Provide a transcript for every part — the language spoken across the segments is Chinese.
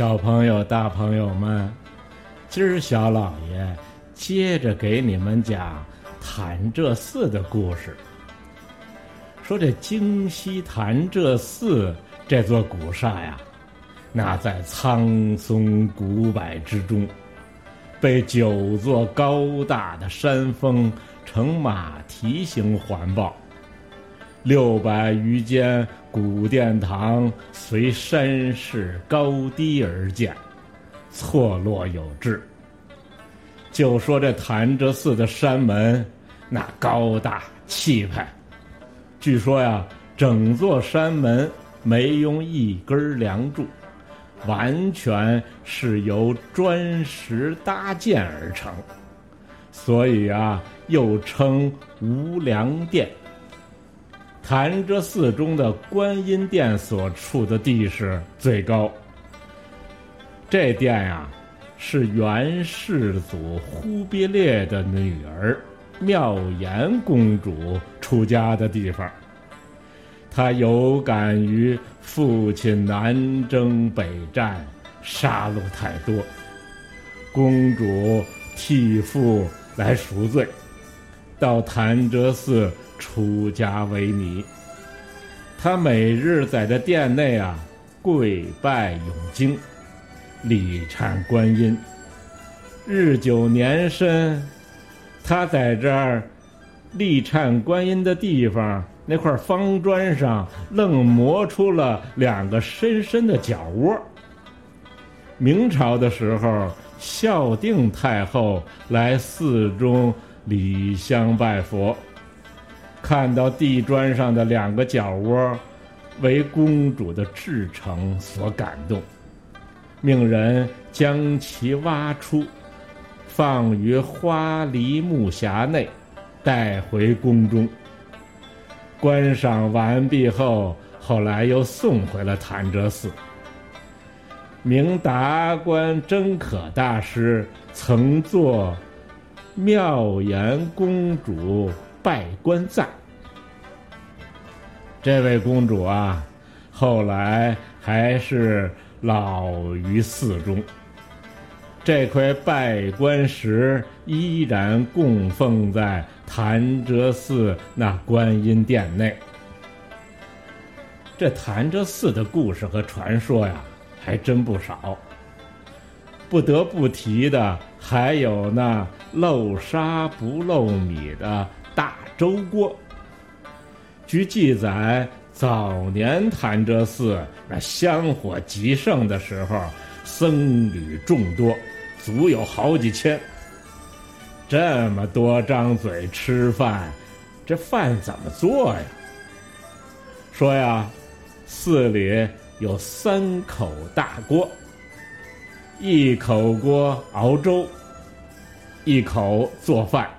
小朋友、大朋友们，今儿小老爷接着给你们讲潭柘寺的故事。说这京西潭柘寺这座古刹呀，那在苍松古柏之中，被九座高大的山峰呈马蹄形环抱。六百余间古殿堂随山势高低而建，错落有致。就说这潭柘寺的山门，那高大气派。据说呀，整座山门没用一根梁柱，完全是由砖石搭建而成，所以啊，又称无梁殿。潭柘寺中的观音殿所处的地势最高。这殿呀，是元世祖忽必烈的女儿妙颜公主出家的地方。她有感于父亲南征北战，杀戮太多，公主替父来赎罪，到潭柘寺。出家为尼，他每日在这殿内啊跪拜咏经，礼忏观音。日久年深，他在这儿立忏观音的地方那块方砖上，愣磨出了两个深深的角窝。明朝的时候，孝定太后来寺中礼香拜佛。看到地砖上的两个角窝，为公主的至诚所感动，命人将其挖出，放于花梨木匣内，带回宫中。观赏完毕后，后来又送回了潭柘寺。明达官真可大师曾作《妙颜公主》。拜官赞，这位公主啊，后来还是老于寺中。这块拜官石依然供奉在潭柘寺那观音殿内。这潭柘寺的故事和传说呀，还真不少。不得不提的还有那漏沙不漏米的。大粥锅。据记载，早年潭柘寺那香火极盛的时候，僧侣众多，足有好几千。这么多张嘴吃饭，这饭怎么做呀？说呀，寺里有三口大锅，一口锅熬粥，一口做饭。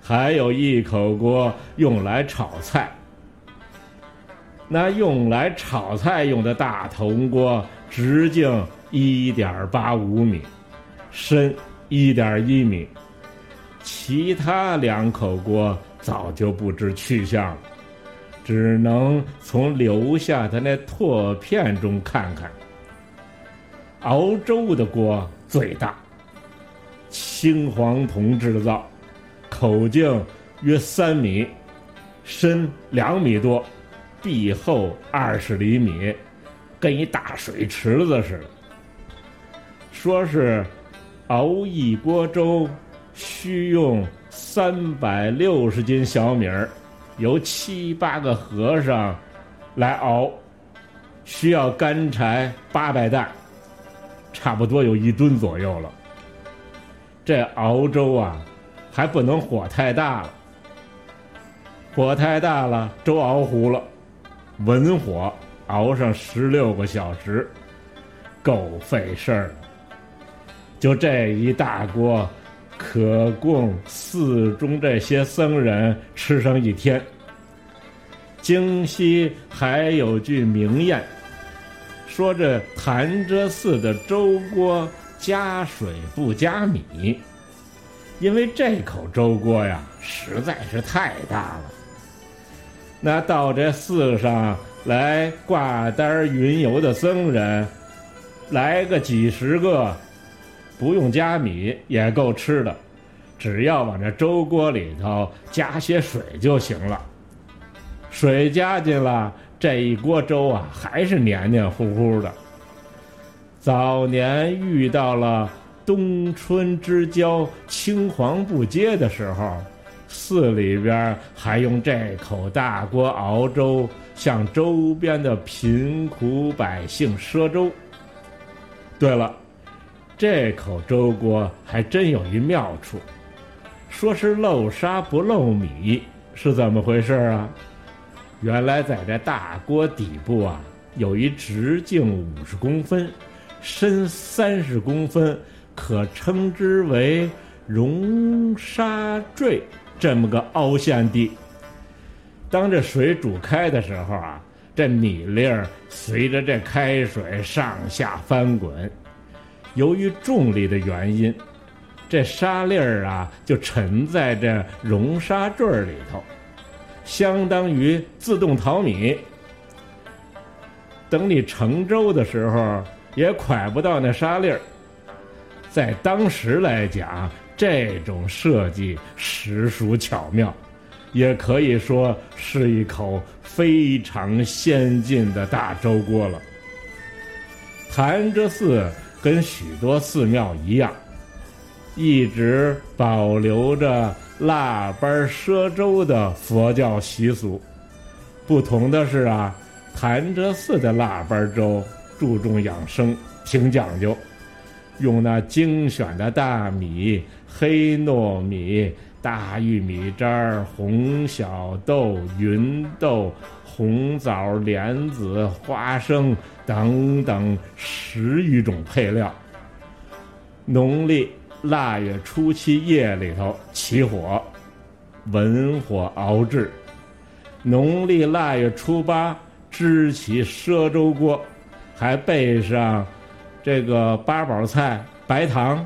还有一口锅用来炒菜，那用来炒菜用的大铜锅直径一点八五米，深一点一米，其他两口锅早就不知去向了，只能从留下的那拓片中看看。熬粥的锅最大，青黄铜制造。口径约三米，深两米多，壁厚二十厘米，跟一大水池子似的。说是熬一锅粥需用三百六十斤小米儿，由七八个和尚来熬，需要干柴八百担，差不多有一吨左右了。这熬粥啊。还不能火太大了，火太大了，粥熬糊了。文火熬上十六个小时，够费事儿。就这一大锅，可供寺中这些僧人吃上一天。京西还有句名谚，说这潭柘寺的粥锅加水不加米。因为这口粥锅呀实在是太大了，那到这寺上来挂单云游的僧人，来个几十个，不用加米也够吃的，只要往这粥锅里头加些水就行了。水加进了，这一锅粥啊，还是黏黏糊糊的。早年遇到了冬春之交、青黄不接的时候，寺里边还用这口大锅熬粥，向周边的贫苦百姓赊粥。对了，这口粥锅还真有一妙处，说是漏沙不漏米，是怎么回事啊？原来在这大锅底部啊，有一直径五十公分、深三十公分，可称之为熔沙坠这么个凹陷地。当这水煮开的时候啊，这米粒儿随着这开水上下翻滚，由于重力的原因，这沙粒儿啊就沉在这熔沙坠里头。相当于自动淘米，等你盛粥的时候也蒯不到那沙粒儿。在当时来讲，这种设计实属巧妙，也可以说是一口非常先进的大粥锅了。潭柘寺跟许多寺庙一样，一直保留着。腊八赊粥的佛教习俗，不同的是啊，潭柘寺的腊八粥注重养生，挺讲究，用那精选的大米、黑糯米、大玉米渣红小豆、芸豆、红枣、莲子、花生等等十余种配料。农历。腊月初七夜里头起火，文火熬制；农历腊月初八支起赊粥锅，还备上这个八宝菜、白糖，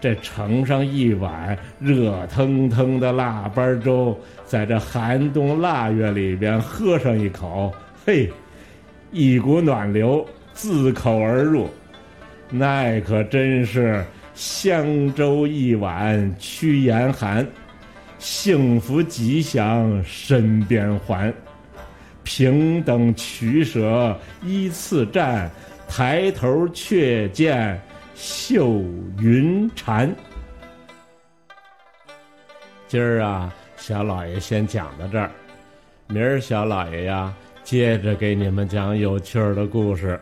这盛上一碗热腾腾的腊八粥，在这寒冬腊月里边喝上一口，嘿，一股暖流自口而入，那可真是。香粥一碗驱严寒，幸福吉祥身边还。平等取舍依次占，抬头却见绣云禅。今儿啊，小老爷先讲到这儿，明儿小老爷呀，接着给你们讲有趣儿的故事。